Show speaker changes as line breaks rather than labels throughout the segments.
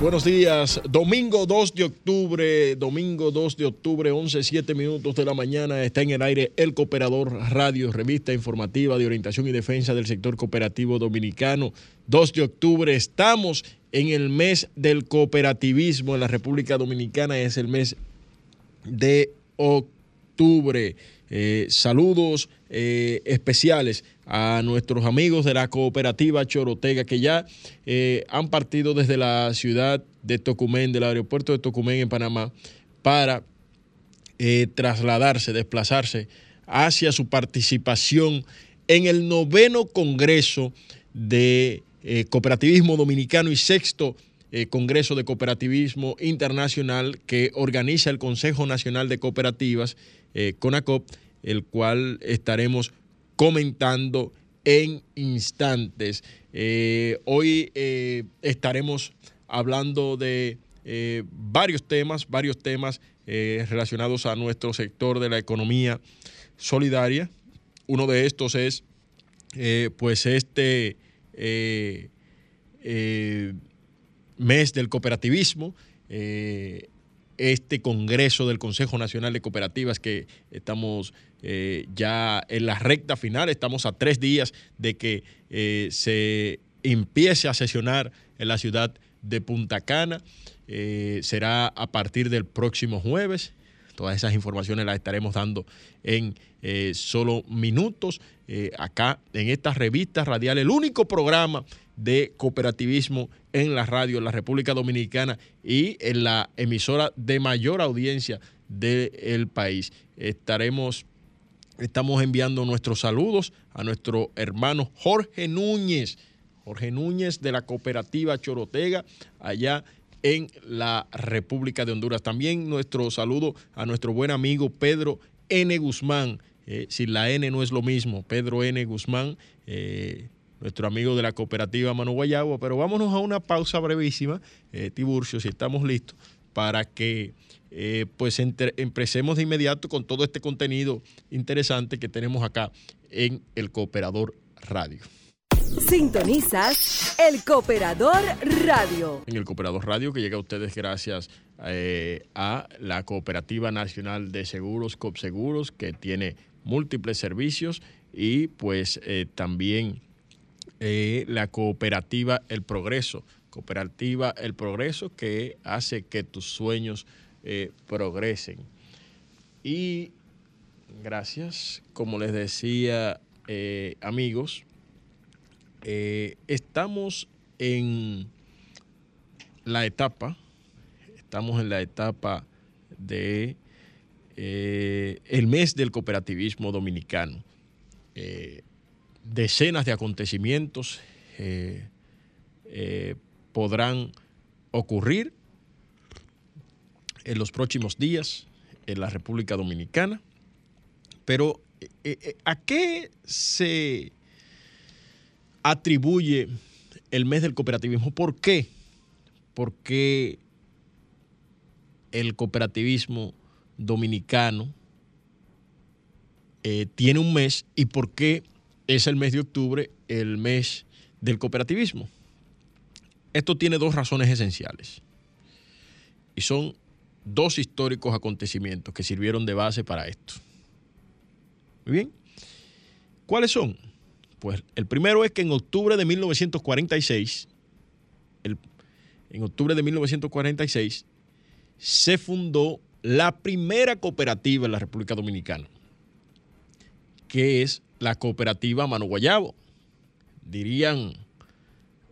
Buenos días, domingo 2 de octubre, domingo 2 de octubre, 11, 7 minutos de la mañana, está en el aire El Cooperador Radio, revista informativa de orientación y defensa del sector cooperativo dominicano. 2 de octubre, estamos en el mes del cooperativismo en la República Dominicana, es el mes de octubre. Eh, saludos eh, especiales a nuestros amigos de la cooperativa Chorotega que ya eh, han partido desde la ciudad de Tocumen, del aeropuerto de Tocumen en Panamá, para eh, trasladarse, desplazarse hacia su participación en el noveno Congreso de eh, Cooperativismo Dominicano y sexto Congreso de Cooperativismo Internacional que organiza el Consejo Nacional de Cooperativas, CONACOP, el cual estaremos comentando en instantes. Eh, hoy eh, estaremos hablando de eh, varios temas, varios temas relacionados a nuestro sector de la economía solidaria. Uno de estos es, pues, este mes del cooperativismo este Congreso del Consejo Nacional de Cooperativas que estamos eh, ya en la recta final, estamos a tres días de que eh, se empiece a sesionar en la ciudad de Punta Cana. Eh, será a partir del próximo jueves. Todas esas informaciones las estaremos dando en solo minutos acá en esta revista radial, el único programa de cooperativismo en la radio en la República Dominicana y en la emisora de mayor audiencia del país. Estaremos, estamos enviando nuestros saludos a nuestro hermano Jorge Núñez, Jorge Núñez de la cooperativa Chorotega, allá en la República de Honduras. También nuestro saludo a nuestro buen amigo Pedro N. Guzmán. si la N no es lo mismo, Pedro N. Guzmán, nuestro amigo de la cooperativa Manu Guayagua. Pero vámonos a una pausa brevísima, Tiburcio, si estamos listos, para que pues empecemos de inmediato con todo este contenido interesante que tenemos acá en el Cooperador Radio.
Sintonizas el Cooperador Radio.
En el Cooperador Radio que llega a ustedes gracias eh, a la Cooperativa Nacional de Seguros, COPSEGUROS, que tiene múltiples servicios y pues eh, también eh, la cooperativa El Progreso. Cooperativa El Progreso que hace que tus sueños progresen. Y gracias, como les decía amigos, eh, estamos en la etapa, estamos en la etapa de eh, el mes del cooperativismo dominicano. Eh, decenas de acontecimientos podrán ocurrir en los próximos días en la República Dominicana. Pero, ¿a qué se atribuye el mes del cooperativismo. ¿Por qué? Porque el cooperativismo dominicano eh, tiene un mes y por qué es el mes de octubre el mes del cooperativismo. Esto tiene dos razones esenciales y son dos históricos acontecimientos que sirvieron de base para esto. Muy bien. ¿Cuáles son? Pues el primero es que en octubre de 1946, en octubre de 1946, se fundó la primera cooperativa en la República Dominicana, que es la cooperativa Mano Guayabo. Dirían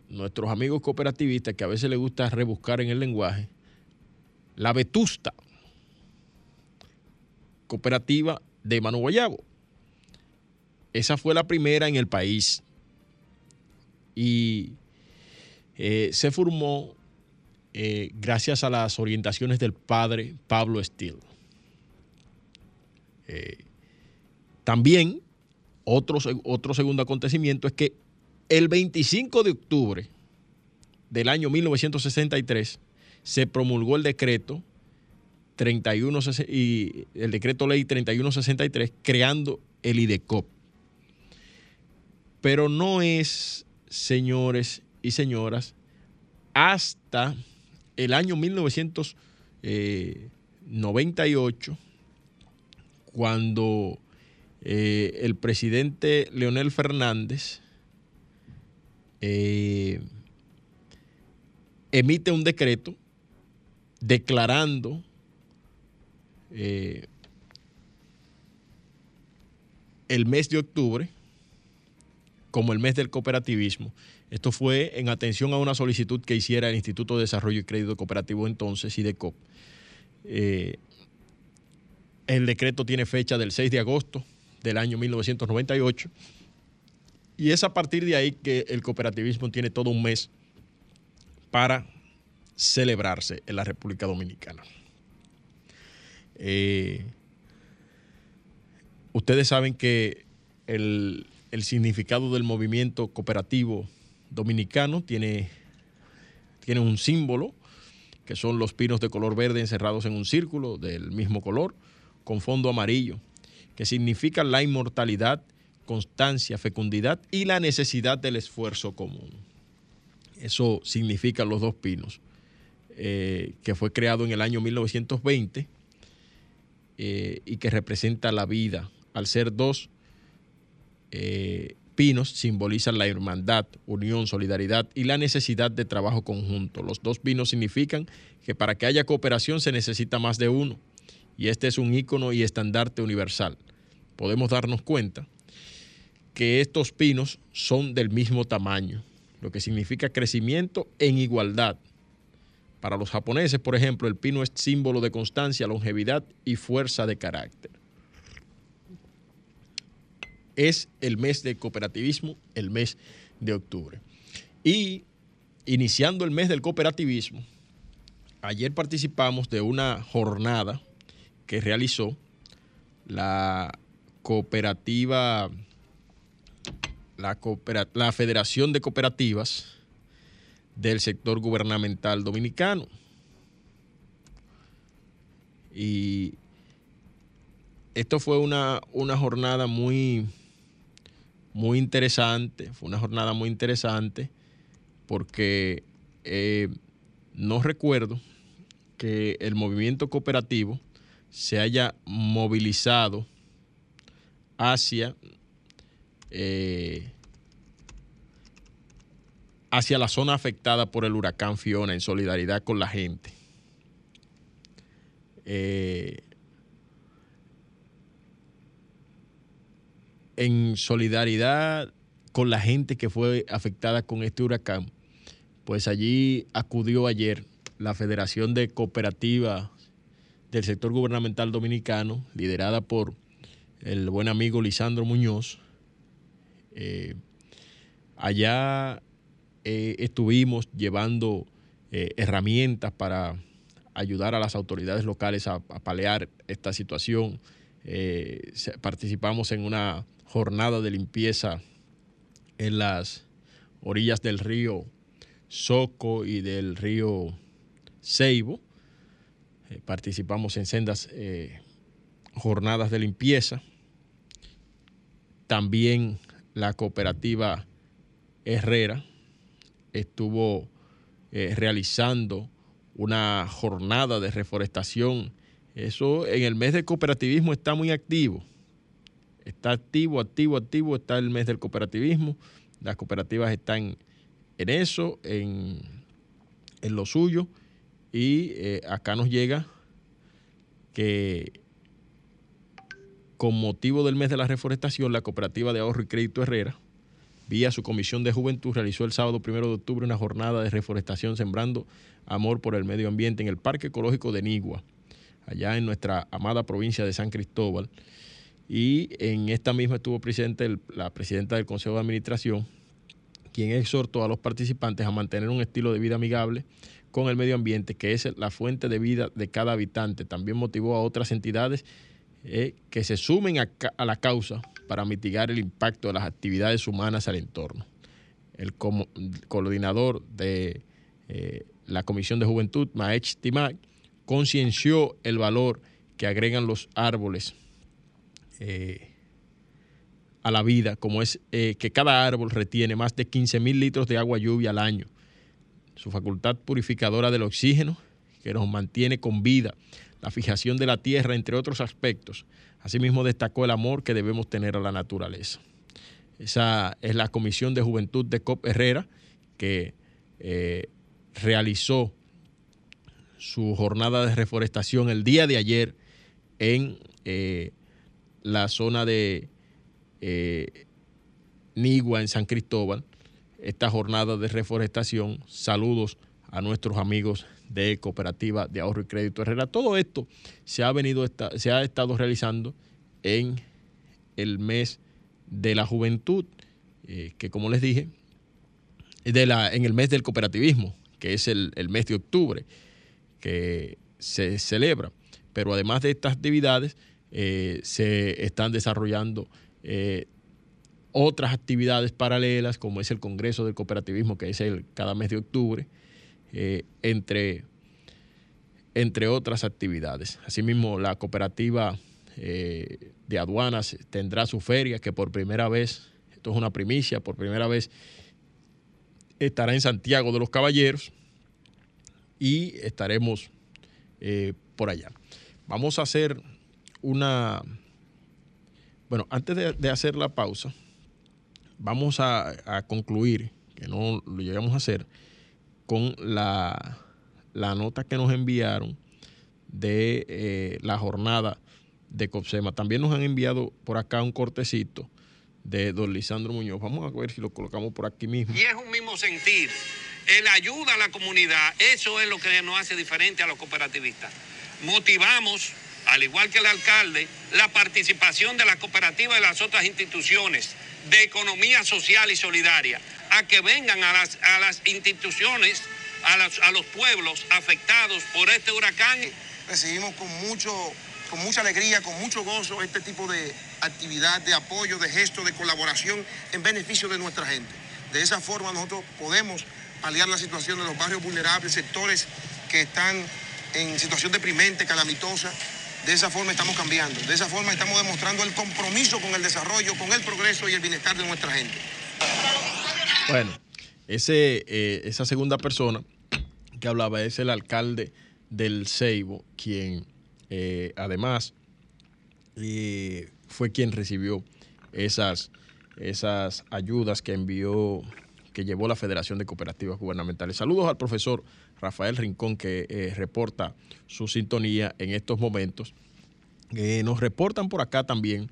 nuestros amigos cooperativistas que a veces les gusta rebuscar en el lenguaje, la Vetusta, cooperativa de Mano Guayabo. Esa fue la primera en el país. Y eh, se formó eh, gracias a las orientaciones del padre Pablo Steele. Eh, también, otro, otro segundo acontecimiento es que el 25 de octubre del año 1963 se promulgó el decreto 31 y el decreto ley 3163 creando el IDECOP. Pero no es, señores y señoras, hasta el año 1998, cuando eh, el presidente Leonel Fernández eh, emite un decreto declarando eh, el mes de octubre como el mes del cooperativismo. Esto fue en atención a una solicitud que hiciera el Instituto de Desarrollo y Crédito Cooperativo entonces, IDECOP. Eh, el decreto tiene fecha del 6 de agosto del año 1998 y es a partir de ahí que el cooperativismo tiene todo un mes para celebrarse en la República Dominicana. Eh, ustedes saben que el, el significado del movimiento cooperativo dominicano tiene, tiene un símbolo, que son los pinos de color verde encerrados en un círculo del mismo color, con fondo amarillo, que significa la inmortalidad, constancia, fecundidad y la necesidad del esfuerzo común. Eso significan los dos pinos, eh, que fue creado en el año 1920 eh, y que representa la vida, al ser dos eh, pinos simbolizan la hermandad, unión, solidaridad y la necesidad de trabajo conjunto. Los dos pinos significan que para que haya cooperación se necesita más de uno. Y este es un ícono y estandarte universal. Podemos darnos cuenta que estos pinos son del mismo tamaño, lo que significa crecimiento en igualdad. Para los japoneses, por ejemplo, el pino es símbolo de constancia, longevidad y fuerza de carácter es el mes del cooperativismo, el mes de octubre. Y iniciando el mes del cooperativismo, ayer participamos de una jornada que realizó la cooperativa, la, la Federación de Cooperativas del sector gubernamental dominicano. Y esto fue una, una jornada muy, muy interesante, fue una jornada muy interesante porque eh, no recuerdo que el movimiento cooperativo se haya movilizado hacia, eh, hacia la zona afectada por el huracán Fiona en solidaridad con la gente. Eh, en solidaridad con la gente que fue afectada con este huracán, pues allí acudió ayer la Federación de Cooperativas del Sector Gubernamental Dominicano, liderada por el buen amigo Lisandro Muñoz. Eh, allá eh, estuvimos llevando eh, herramientas para ayudar a las autoridades locales a, palear esta situación. participamos en una jornada de limpieza en las orillas del río Soco y del río Ceibo. participamos en sendas jornadas de limpieza. También la cooperativa Herrera estuvo eh, realizando una jornada de reforestación. Eso en el mes del cooperativismo está muy activo. Está activo, activo, activo, está el mes del cooperativismo. Las cooperativas están en eso, en, lo suyo. Y eh, acá nos llega que con motivo del mes de la reforestación, la Cooperativa de Ahorro y Crédito Herrera, vía su Comisión de Juventud, realizó el sábado primero de octubre una jornada de reforestación sembrando amor por el medio ambiente en el Parque Ecológico de Nigua, allá en nuestra amada provincia de San Cristóbal. Y en esta misma estuvo presente la presidenta del Consejo de Administración, quien exhortó a los participantes a mantener un estilo de vida amigable con el medio ambiente, que es la fuente de vida de cada habitante. También motivó a otras entidades eh, que se sumen a, la causa para mitigar el impacto de las actividades humanas al entorno. El, coordinador de eh, la Comisión de Juventud, Maech Timac, concienció el valor que agregan los árboles eh, a la vida, como es que cada árbol retiene más de 15 mil litros de agua lluvia al año. Su facultad purificadora del oxígeno, que nos mantiene con vida, la fijación de la tierra, entre otros aspectos. Asimismo destacó el amor que debemos tener a la naturaleza. Esa es la Comisión de Juventud de COP Herrera que eh, realizó su jornada de reforestación el día de ayer en eh, la zona de eh, Nigua, en San Cristóbal. Esta jornada de reforestación, saludos a nuestros amigos de Cooperativa de Ahorro y Crédito Herrera. Todo esto se ha, venido, se ha estado realizando en el mes de la juventud, eh, que como les dije, de la, en el mes del cooperativismo, que es el, mes de octubre, que se celebra. Pero además de estas actividades, eh, se están desarrollando eh, otras actividades paralelas, como es el Congreso del Cooperativismo, que es el cada mes de octubre, eh, entre, entre otras actividades. Asimismo, la cooperativa eh, de aduanas tendrá su feria que por primera vez, esto es una primicia, por primera vez estará en Santiago de los Caballeros y estaremos eh, por allá. Vamos a hacer una... Bueno, antes de, hacer la pausa, vamos a, a concluir, que no lo llegamos a hacer, con la, nota que nos enviaron de eh, la jornada de COPSEMA. También nos han enviado por acá un cortecito de don Lisandro Muñoz. Vamos a ver si lo colocamos por aquí mismo.
Y es un mismo sentir. El ayuda a la comunidad, eso es lo que nos hace diferente a los cooperativistas. Motivamos, al igual que el alcalde, la participación de la cooperativa y las otras instituciones de economía social y solidaria que vengan a las, a las instituciones, a, a los pueblos afectados por este huracán.
Recibimos con mucho con mucha alegría, con mucho gozo, este tipo de actividad, de apoyo, de gesto, de colaboración en beneficio de nuestra gente. De esa forma nosotros podemos paliar la situación de los barrios vulnerables, sectores que están en situación deprimente, calamitosa. De esa forma estamos cambiando, de esa forma estamos demostrando el compromiso con el desarrollo, con el progreso y el bienestar de nuestra gente.
Bueno, ese, eh, esa segunda persona que hablaba es el alcalde del Ceibo, quien eh, además eh, fue quien recibió esas, esas ayudas que envió, que llevó la Federación de Cooperativas Gubernamentales. Saludos al profesor Rafael Rincón, que eh, reporta su sintonía en estos momentos. nos reportan por acá también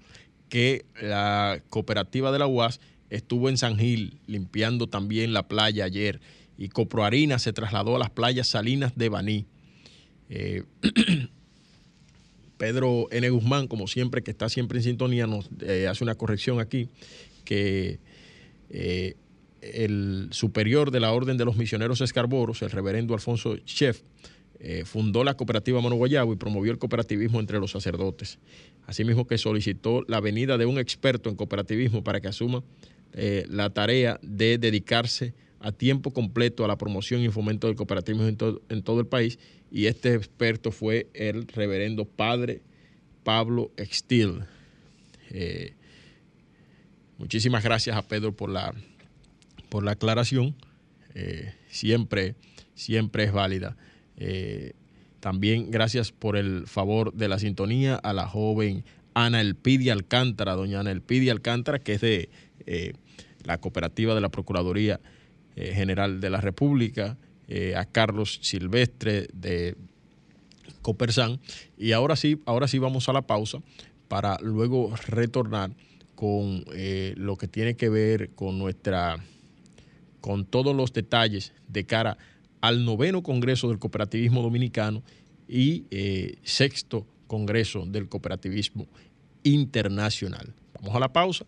que la cooperativa de la UAS estuvo en San Gil limpiando también la playa ayer y Coproharina se trasladó a las playas salinas de Baní. Eh, Pedro N. Guzmán, como siempre, que está siempre en sintonía, nos eh, hace una corrección aquí, que eh, el superior de la Orden de los Misioneros Escarboros, el reverendo Alfonso Chef, fundó la cooperativa Mono Guayabo y promovió el cooperativismo entre los sacerdotes. Asimismo que solicitó la venida de un experto en cooperativismo para que asuma la tarea de dedicarse a tiempo completo a la promoción y fomento del cooperativismo en, todo el país y este experto fue el reverendo padre Pablo Extil. Eh, muchísimas gracias a Pedro por la, por la aclaración. Eh, siempre, siempre es válida. Eh, también gracias por el favor de la sintonía a la joven Ana Elpidia Alcántara, doña Ana Elpidia Alcántara, que es de la cooperativa de la Procuraduría eh, General de la República, eh, a Carlos Silvestre de Copersan. Y ahora sí, ahora sí vamos a la pausa para luego retornar con eh, lo que tiene que ver con nuestra, con todos los detalles de cara al noveno Congreso del Cooperativismo Dominicano y sexto Congreso del Cooperativismo Internacional. Vamos a la pausa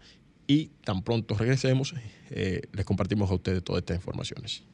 y tan pronto regresemos, eh, les compartimos a ustedes todas estas informaciones.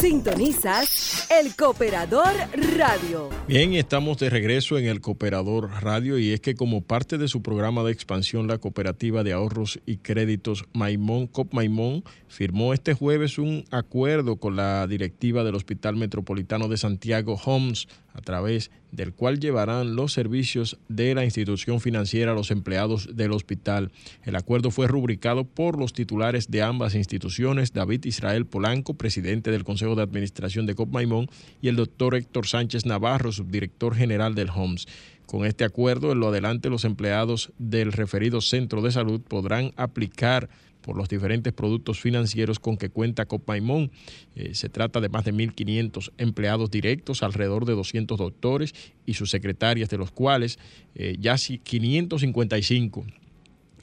Sintonizas el Cooperador Radio.
Bien, estamos de regreso en el Cooperador Radio y es que como parte de su programa de expansión, la cooperativa de ahorros y créditos Maimón Cop Maimón firmó este jueves un acuerdo con la directiva del Hospital Metropolitano de Santiago Homes a través del cual llevarán los servicios de la institución financiera a los empleados del hospital. El acuerdo fue rubricado por los titulares de ambas instituciones, David Israel Polanco, presidente del Consejo de Administración de COP Maimón, y el doctor Héctor Sánchez Navarro, subdirector general del HOMS. Con este acuerdo, en lo adelante, los empleados del referido centro de salud podrán aplicar por los diferentes productos financieros con que cuenta Copaimón. Eh, se trata de más de 1.500 empleados directos, alrededor de 200 doctores y sus secretarias, de los cuales eh, ya 555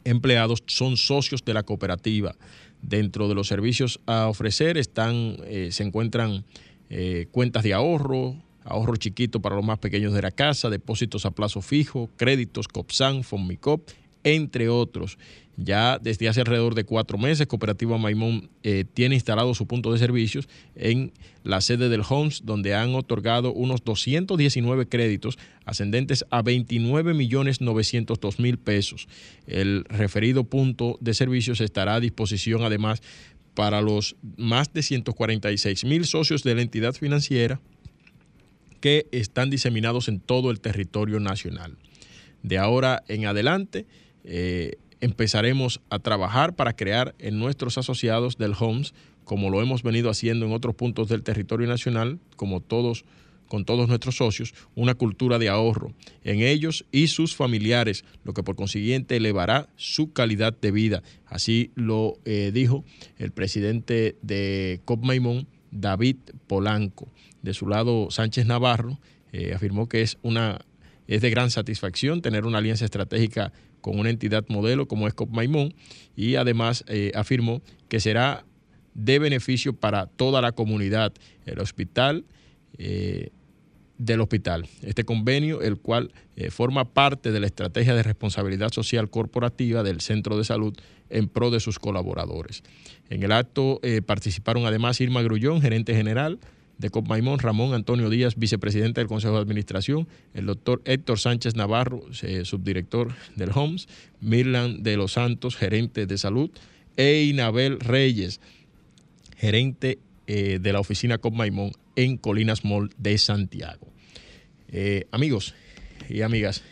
empleados son socios de la cooperativa. Dentro de los servicios a ofrecer están, eh, se encuentran cuentas de ahorro, ahorro chiquito para los más pequeños de la casa, depósitos a plazo fijo, créditos COPSAN, FONMICOP, entre otros. Ya desde hace alrededor de cuatro meses, Cooperativa Maimón eh, tiene instalado su punto de servicios en la sede del Homes, donde han otorgado unos 219 créditos ascendentes a 29 millones 902 mil pesos. El referido punto de servicios estará a disposición además para los más de 146 mil socios de la entidad financiera que están diseminados en todo el territorio nacional. De ahora en adelante, eh, empezaremos a trabajar para crear en nuestros asociados del HOMS, como lo hemos venido haciendo en otros puntos del territorio nacional, como todos con todos nuestros socios, una cultura de ahorro en ellos y sus familiares, lo que por consiguiente elevará su calidad de vida. Así lo eh, dijo el presidente de COP Maimón, David Polanco. De su lado, Sánchez Navarro eh, afirmó que es, una, es de gran satisfacción tener una alianza estratégica con una entidad modelo como es Maimón y además eh, afirmó que será de beneficio para toda la comunidad, el hospital eh, del hospital. Este convenio, el cual eh, forma parte de la estrategia de responsabilidad social corporativa del Centro de Salud en pro de sus colaboradores. En el acto participaron además Irma Grullón, gerente general, de Copmaimón, Ramón Antonio Díaz, vicepresidente del Consejo de Administración, el doctor Héctor Sánchez Navarro, eh, subdirector del HOMS, Mirlan de los Santos, gerente de salud, e Inabel Reyes, gerente eh, de la oficina Copmaimón en Colinas Mall de Santiago. Eh, amigos y amigas,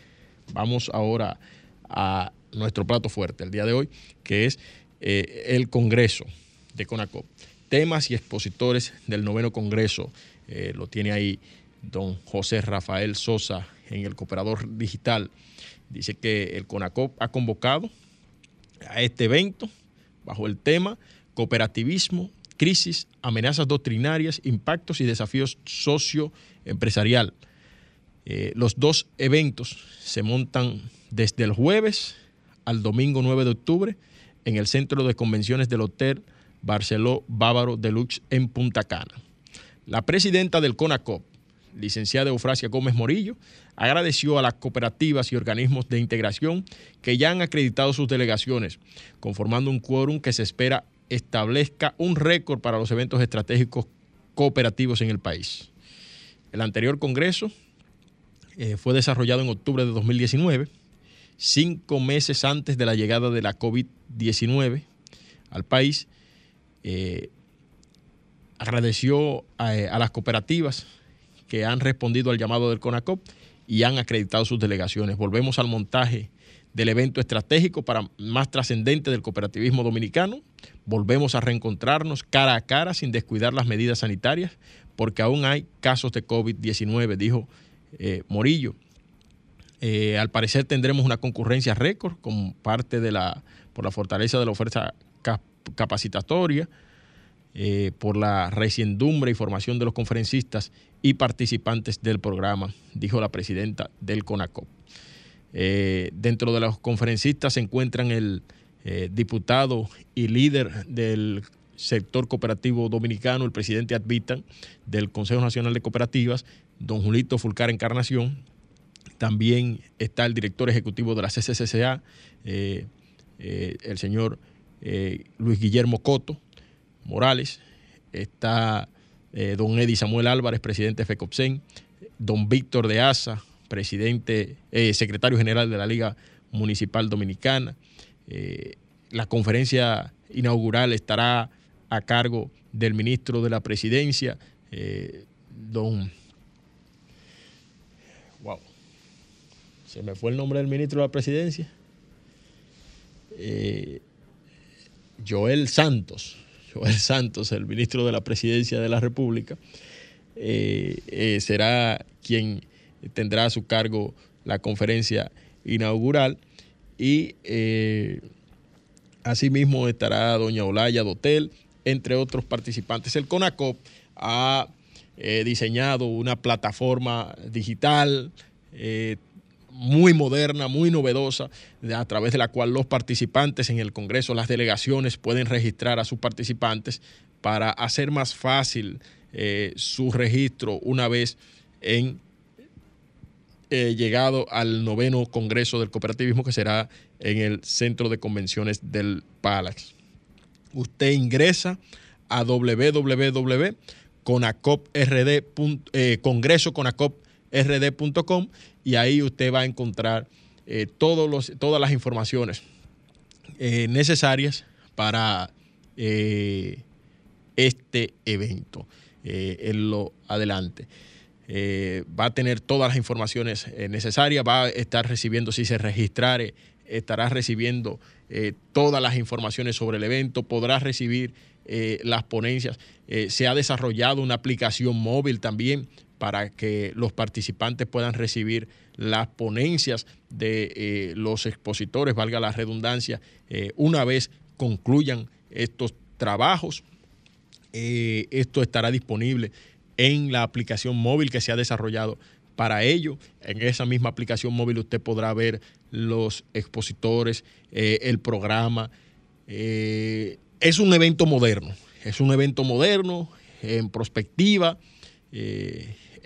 vamos ahora a nuestro plato fuerte el día de hoy, que es el Congreso de CONACOP temas y expositores del noveno Congreso. Eh, lo tiene ahí don José Rafael Sosa en el Cooperador Digital. Dice que el CONACOP ha convocado a este evento bajo el tema Cooperativismo, crisis, amenazas doctrinarias, impactos y desafíos socioempresarial. Eh, los dos eventos se montan desde el jueves al domingo 9 de octubre en el Centro de Convenciones del Hotel Barceló Bávaro Deluxe en Punta Cana. La presidenta del CONACOP, licenciada Eufrasia Gómez Morillo, agradeció a las cooperativas y organismos de integración que ya han acreditado sus delegaciones, conformando un quórum que se espera establezca un récord para los eventos estratégicos cooperativos en el país. El anterior Congreso eh, fue desarrollado en octubre de 2019, cinco meses antes de la llegada de la COVID-19 al país, eh, agradeció eh, a, las cooperativas que han respondido al llamado del CONACOP y han acreditado sus delegaciones. Volvemos al montaje del evento estratégico para más trascendente del cooperativismo dominicano. Volvemos a reencontrarnos cara a cara sin descuidar las medidas sanitarias, porque aún hay casos de COVID-19, dijo eh, Morillo. al parecer tendremos una concurrencia récord como parte de la, por la fortaleza de la oferta capacitatoria, eh, por la reciendumbre y formación de los conferencistas y participantes del programa, dijo la presidenta del CONACOP. Eh, dentro de los conferencistas se encuentran el eh, diputado y líder del sector cooperativo dominicano, el presidente Advitan del Consejo Nacional de Cooperativas, don Julito Fulcar Encarnación. También está el director ejecutivo de la CCCCA, el señor eh, Luis Guillermo Coto Morales, está eh, don Eddie Samuel Álvarez, presidente de FECOPSEN, don Víctor de Asa, presidente, eh, secretario general de la Liga Municipal Dominicana. la conferencia inaugural estará a cargo del ministro de la presidencia, don... Wow. Se me fue el nombre del ministro de la presidencia. Joel Santos, Joel Santos, el ministro de la Presidencia de la República, eh, eh, será quien tendrá a su cargo la conferencia inaugural y eh, asimismo estará doña Olaya Dotel, entre otros participantes. El CONACOP ha diseñado una plataforma digital muy moderna, muy novedosa, a través de la cual los participantes en el Congreso, las delegaciones pueden registrar a sus participantes para hacer más fácil eh, su registro una vez en eh, llegado al noveno Congreso del Cooperativismo que será en el Centro de Convenciones del Palax. Usted ingresa a www.conacop.rd, congresoconacop.rd.com y ahí usted va a encontrar eh, todos los, todas las informaciones eh, necesarias para eh, este evento en lo adelante. va a tener todas las informaciones necesarias, va a estar recibiendo, si se registrare, estará recibiendo todas las informaciones sobre el evento, podrá recibir las ponencias. se ha desarrollado una aplicación móvil también para que los participantes puedan recibir las ponencias de eh, los expositores, valga la redundancia, eh, una vez concluyan estos trabajos. Eh, esto estará disponible en la aplicación móvil que se ha desarrollado para ello. En esa misma aplicación móvil usted podrá ver los expositores, el programa. es un evento moderno, es un evento moderno en perspectiva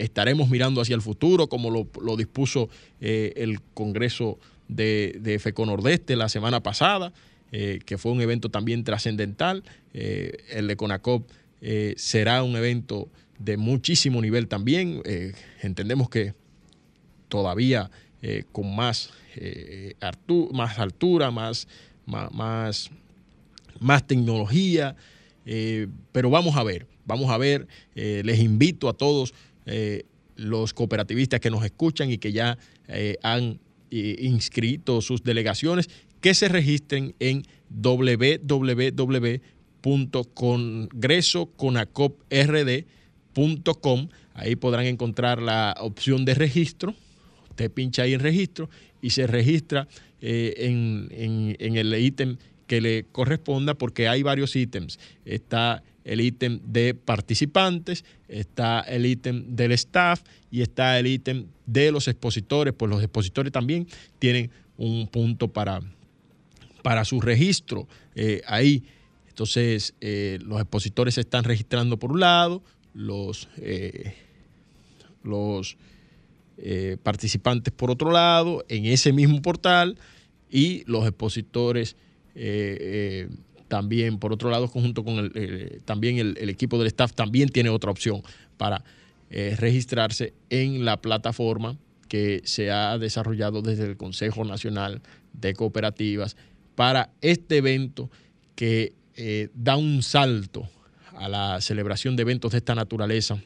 estaremos mirando hacia el futuro, como lo, dispuso eh, el Congreso de, de FECO Nordeste la semana pasada, eh, que fue un evento también trascendental. Eh, el de CONACOP será un evento de muchísimo nivel también. Entendemos que todavía con más, altura, más, tecnología, pero vamos a ver, vamos a ver, les invito a todos los cooperativistas que nos escuchan y que ya han inscrito sus delegaciones, que se registren en www.congresoconacop.rd.com. Ahí podrán encontrar la opción de registro. Usted pincha ahí en registro y se registra eh, en, en el ítem que le corresponda porque hay varios ítems. Está el ítem de participantes, está el ítem del staff y está el ítem de los expositores. Pues los expositores también tienen un punto para, para su registro eh, ahí. Entonces, eh, los expositores se están registrando por un lado, los, eh, los participantes por otro lado, en ese mismo portal, y los expositores también, por otro lado, conjunto con el, también el, equipo del staff, también tiene otra opción para registrarse en la plataforma que se ha desarrollado desde el Consejo Nacional de Cooperativas para este evento que eh, da un salto a la celebración de eventos de esta naturaleza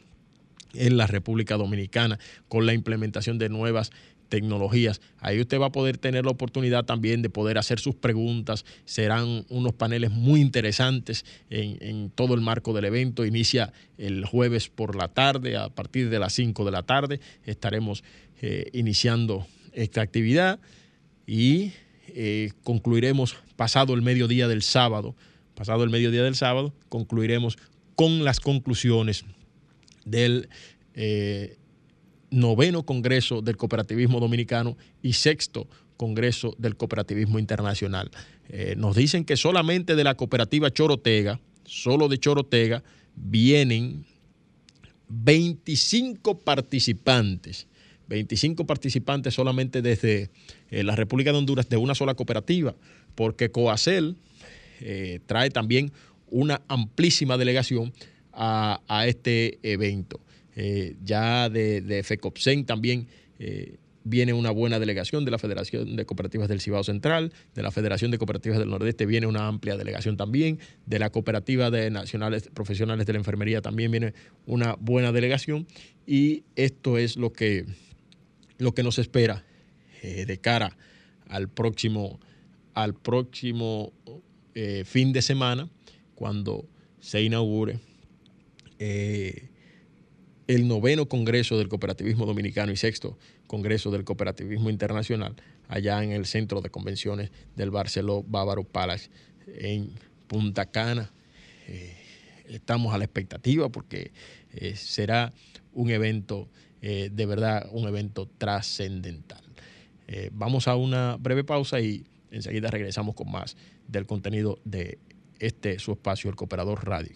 en la República Dominicana con la implementación de nuevas tecnologías. Ahí usted va a poder tener la oportunidad también de poder hacer sus preguntas. Serán unos paneles muy interesantes en, todo el marco del evento. Inicia el jueves por la tarde, a partir de las 5 de la tarde estaremos eh, iniciando esta actividad y eh, concluiremos pasado el mediodía del sábado, pasado el mediodía del sábado, concluiremos con las conclusiones del eh, noveno Congreso del Cooperativismo Dominicano y sexto Congreso del Cooperativismo Internacional. Eh, nos dicen que solamente de la cooperativa Chorotega, solo de Chorotega, vienen 25 participantes 25 participantes solamente desde eh, la República de Honduras de una sola cooperativa, porque Coacel eh, trae también una amplísima delegación a, este evento. Eh, ya de, de, FECOPSEN también viene una buena delegación de la Federación de Cooperativas del Cibao Central, de la Federación de Cooperativas del Nordeste viene una amplia delegación también, de la Cooperativa de Nacionales Profesionales de la Enfermería también viene una buena delegación y esto es lo que lo que nos espera eh, de cara al próximo, al próximo eh, fin de semana, cuando se inaugure eh, el noveno Congreso del Cooperativismo Dominicano y sexto Congreso del Cooperativismo Internacional, allá en el Centro de Convenciones del Barceló Bávaro Palace en Punta Cana. estamos a la expectativa porque será un evento eh, de verdad un evento trascendental. Eh, vamos a una breve pausa y enseguida regresamos con más del contenido de este su espacio, el Cooperador Radio.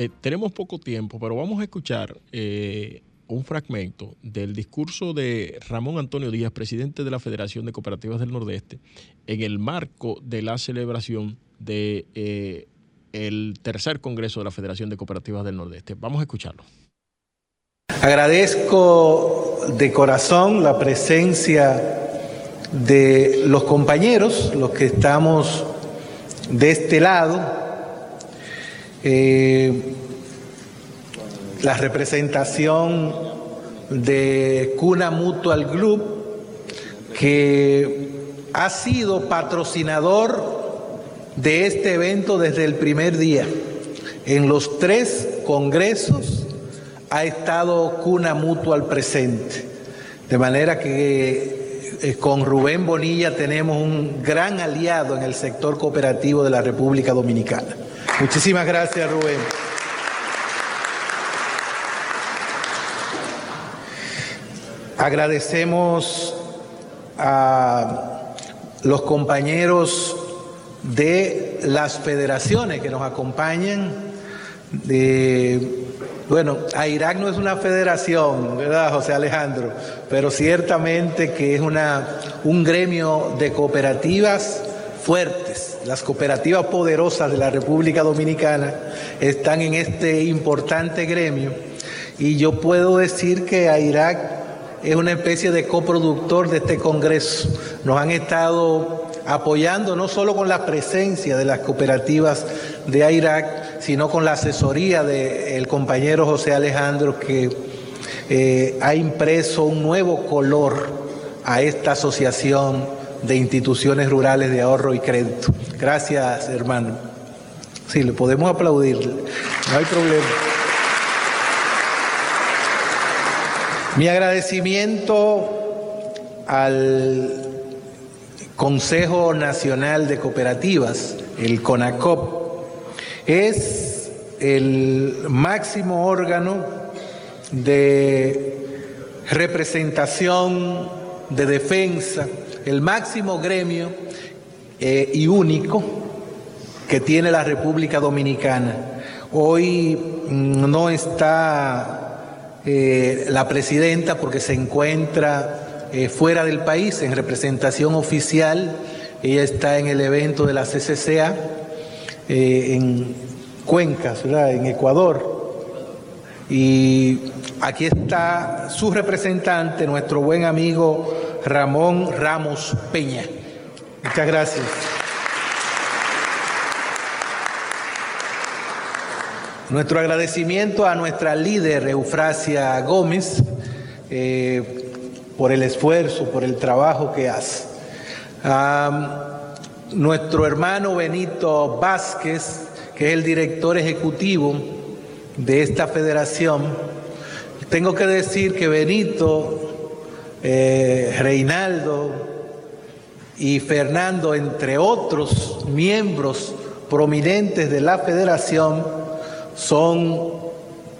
Eh, tenemos poco tiempo, pero vamos a escuchar eh, un fragmento del discurso de Ramón Antonio Díaz, presidente de la Federación de Cooperativas del Nordeste, en el marco de la celebración de eh, el tercer congreso de la Federación de Cooperativas del Nordeste. Vamos a escucharlo.
Agradezco de corazón la presencia de los compañeros, los que estamos de este lado eh, la representación de Cuna Mutual Group, que ha sido patrocinador de este evento desde el primer día. En los tres congresos ha estado Cuna Mutual presente. De manera que eh, con Rubén Bonilla tenemos un gran aliado en el sector cooperativo de la República Dominicana. Muchísimas gracias, Rubén. Agradecemos a los compañeros de las federaciones que nos acompañan. bueno, Irak no es una federación, ¿verdad, José Alejandro? Pero ciertamente que es una, un gremio de cooperativas fuertes, las cooperativas poderosas de la República Dominicana están en este importante gremio y yo puedo decir que a Irak es una especie de coproductor de este Congreso. Nos han estado apoyando no solo con la presencia de las cooperativas de Irak, sino con la asesoría del compañero José Alejandro que eh, ha impreso un nuevo color a esta asociación de instituciones rurales de ahorro y crédito. Gracias, hermano. Sí, le podemos aplaudir, no hay problema. Mi agradecimiento al Consejo Nacional de Cooperativas, el CONACOP, es el máximo órgano de representación, de defensa, el máximo gremio eh, y único que tiene la República Dominicana. Hoy mm, no está eh, la presidenta porque se encuentra eh, fuera del país en representación oficial. Ella está en el evento de la CCCA en Cuencas, en Ecuador. Y aquí está su representante, nuestro buen amigo Ramón Ramos Peña. Muchas gracias. Nuestro agradecimiento a nuestra líder Eufrasia Gómez eh, por el esfuerzo, por el trabajo que hace. A nuestro hermano Benito Vázquez, que es el director ejecutivo de esta federación. Tengo que decir que Benito eh, Reinaldo y Fernando, entre otros miembros prominentes de la federación, son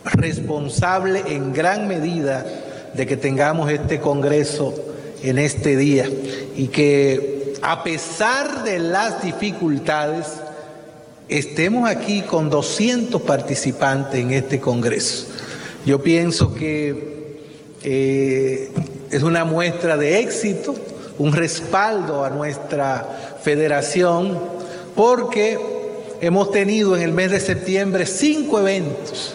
responsables en gran medida de que tengamos este Congreso en este día y que a pesar de las dificultades, estemos aquí con 200 participantes en este Congreso. Yo pienso que eh, es una muestra de éxito, un respaldo a nuestra federación, porque hemos tenido en el mes de septiembre cinco eventos.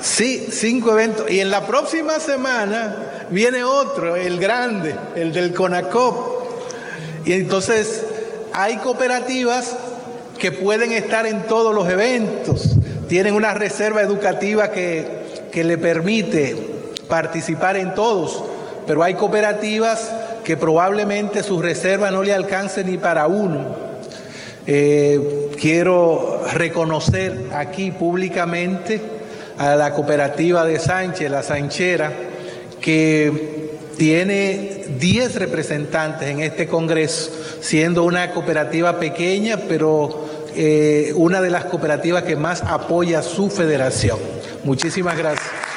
Sí, cinco eventos. Y en la próxima semana viene otro, el grande, el del CONACOP. Y entonces hay cooperativas que pueden estar en todos los eventos, tienen una reserva educativa que, que le permite participar en todos, pero hay cooperativas que probablemente su reserva no le alcance ni para uno. Eh, quiero reconocer aquí públicamente a la cooperativa de Sánchez, la Sanchera, que tiene 10 representantes en este Congreso, siendo una cooperativa pequeña, pero eh, una de las cooperativas que más apoya su federación. Muchísimas gracias.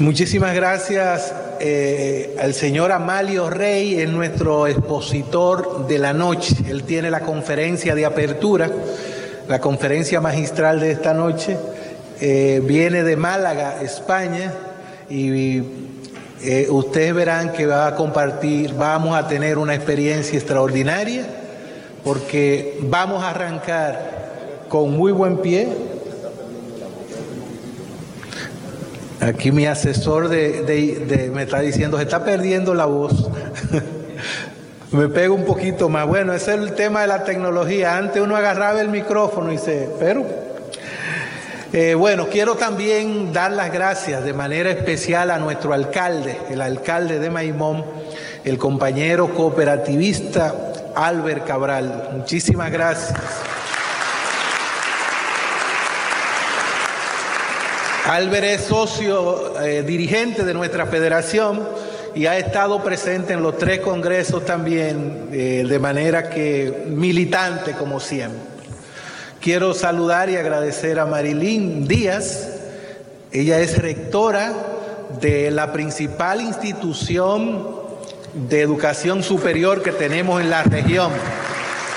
Muchísimas gracias eh, al señor Amalio Rey, es nuestro expositor de la noche. Él tiene la conferencia de apertura, la conferencia magistral de esta noche. Eh, viene de Málaga, España, y eh, ustedes verán que va a compartir, vamos a tener una experiencia extraordinaria, porque vamos a arrancar con muy buen pie Aquí mi asesor de, me está diciendo, se está perdiendo la voz. me pego un poquito más. Bueno, ese es el tema de la tecnología. Antes uno agarraba el micrófono y se... Pero... Eh, bueno, quiero también dar las gracias de manera especial a nuestro alcalde, el alcalde de Maimón, el compañero cooperativista Albert Cabral. Muchísimas gracias. Albert es socio eh, dirigente de nuestra federación y ha estado presente en los tres congresos también, eh, de manera que militante como siempre. Quiero saludar y agradecer a Marilyn Díaz. Ella es rectora de la principal institución de educación superior que tenemos en la región,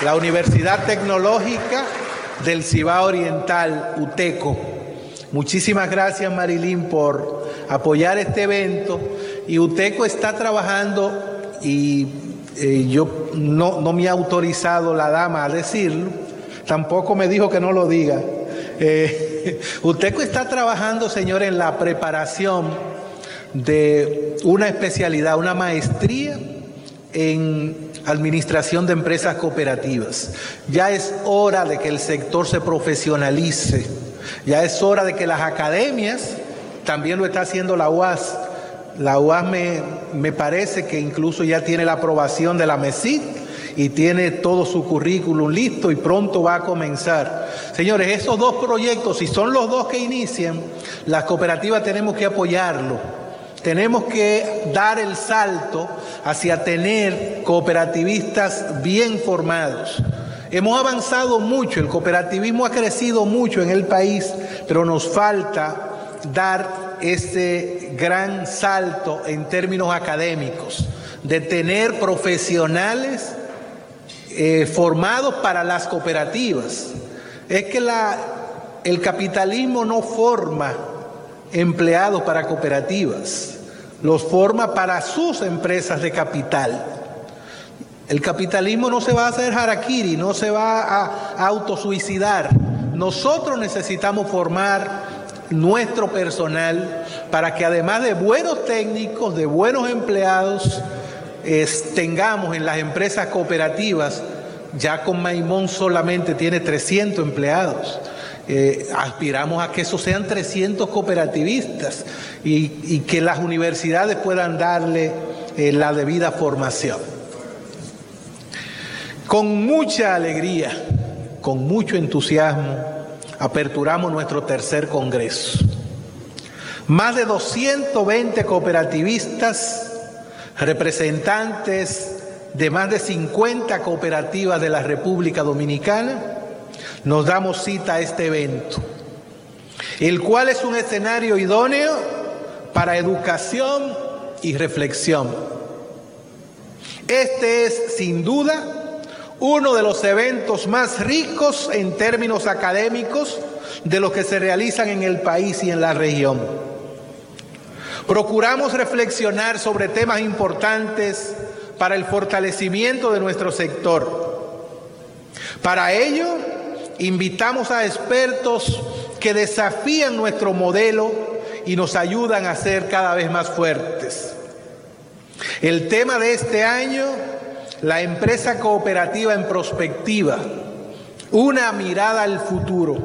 la Universidad Tecnológica del Cibao Oriental, UTECO. Muchísimas gracias Marilyn por apoyar este evento y UTECO está trabajando y eh, yo no, me ha autorizado la dama a decirlo, tampoco me dijo que no lo diga. Eh, UTECO está trabajando, señor, en la preparación de una especialidad, una maestría en administración de empresas cooperativas. Ya es hora de que el sector se profesionalice ya es hora de que las academias, también lo está haciendo la UAS, la UAS me, me parece que incluso ya tiene la aprobación de la MESID y tiene todo su currículum listo y pronto va a comenzar. Señores, esos dos proyectos, si son los dos que inician, las cooperativas tenemos que apoyarlo. Tenemos que dar el salto hacia tener cooperativistas bien formados. Hemos avanzado mucho, el cooperativismo ha crecido mucho en el país, pero nos falta dar ese gran salto en términos académicos, de tener profesionales eh, formados para las cooperativas. Es que el capitalismo no forma empleados para cooperativas, los forma para sus empresas de capital. El capitalismo no se va a hacer harakiri, no se va a autosuicidar. Nosotros necesitamos formar nuestro personal para que además de buenos técnicos, de buenos empleados, tengamos en las empresas cooperativas, ya con Maimón solamente tiene 300 empleados. Eh, aspiramos a que esos sean 300 cooperativistas y, que las universidades puedan darle eh, la debida formación. Con mucha alegría, con mucho entusiasmo, aperturamos nuestro tercer Congreso. Más de 220 cooperativistas, representantes de más de 50 cooperativas de la República Dominicana, nos damos cita a este evento, el cual es un escenario idóneo para educación y reflexión. Este es, sin duda, uno de los eventos más ricos en términos académicos de los que se realizan en el país y en la región. Procuramos reflexionar sobre temas importantes para el fortalecimiento de nuestro sector. Para ello, invitamos a expertos que desafían nuestro modelo y nos ayudan a ser cada vez más fuertes. El tema de este año, la empresa cooperativa en prospectiva, una mirada al futuro,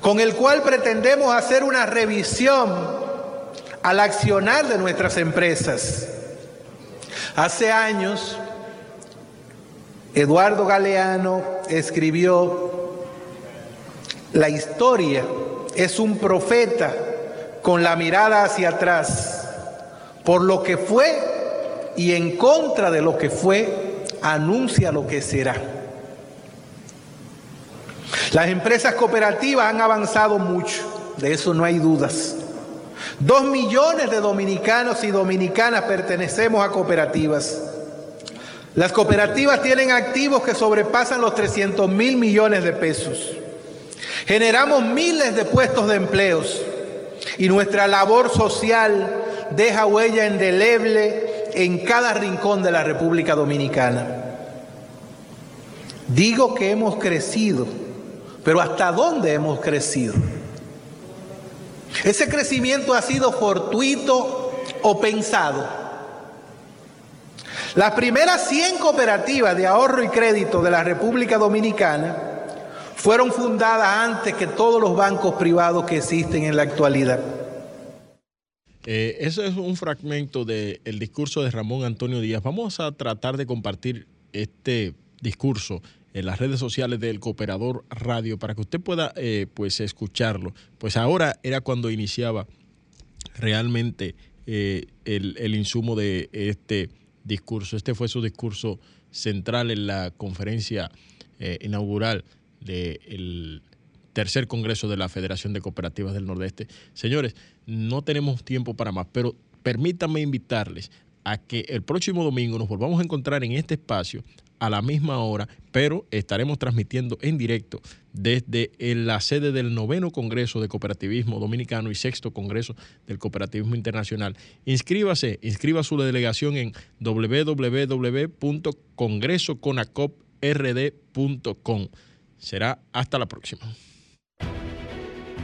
con el cual pretendemos hacer una revisión al accionar de nuestras empresas. Hace años, Eduardo Galeano escribió, la historia es un profeta con la mirada hacia atrás, por lo que fue y en contra de lo que fue, anuncia lo que será. Las empresas cooperativas han avanzado mucho, de eso no hay dudas. Dos millones de dominicanos y dominicanas pertenecemos a cooperativas. Las cooperativas tienen activos que sobrepasan los 300 mil millones de pesos. Generamos miles de puestos de empleos y nuestra labor social deja huella indeleble en cada rincón de la República Dominicana. Digo que hemos crecido, pero ¿hasta dónde hemos crecido? ¿Ese crecimiento ha sido fortuito o pensado? Las primeras 100 cooperativas de ahorro y crédito de la República Dominicana fueron fundadas antes que todos los bancos privados que existen en la actualidad.
Eh, eso es un fragmento del discurso de Ramón Antonio Díaz. Vamos a tratar de compartir este discurso en las redes sociales del Cooperador Radio para que usted pueda eh, pues escucharlo. Pues ahora era cuando iniciaba realmente eh, el, insumo de este discurso. Este fue su discurso central en la conferencia eh, inaugural del tercer Congreso de la Federación de Cooperativas del Nordeste. Señores, no tenemos tiempo para más, pero permítanme invitarles a que el próximo domingo nos volvamos a encontrar en este espacio a la misma hora, pero estaremos transmitiendo en directo desde la sede del noveno Congreso de Cooperativismo Dominicano y sexto Congreso del Cooperativismo Internacional. Inscríbase, inscriba su delegación en www.congresoconacoprd.com. Será hasta la próxima.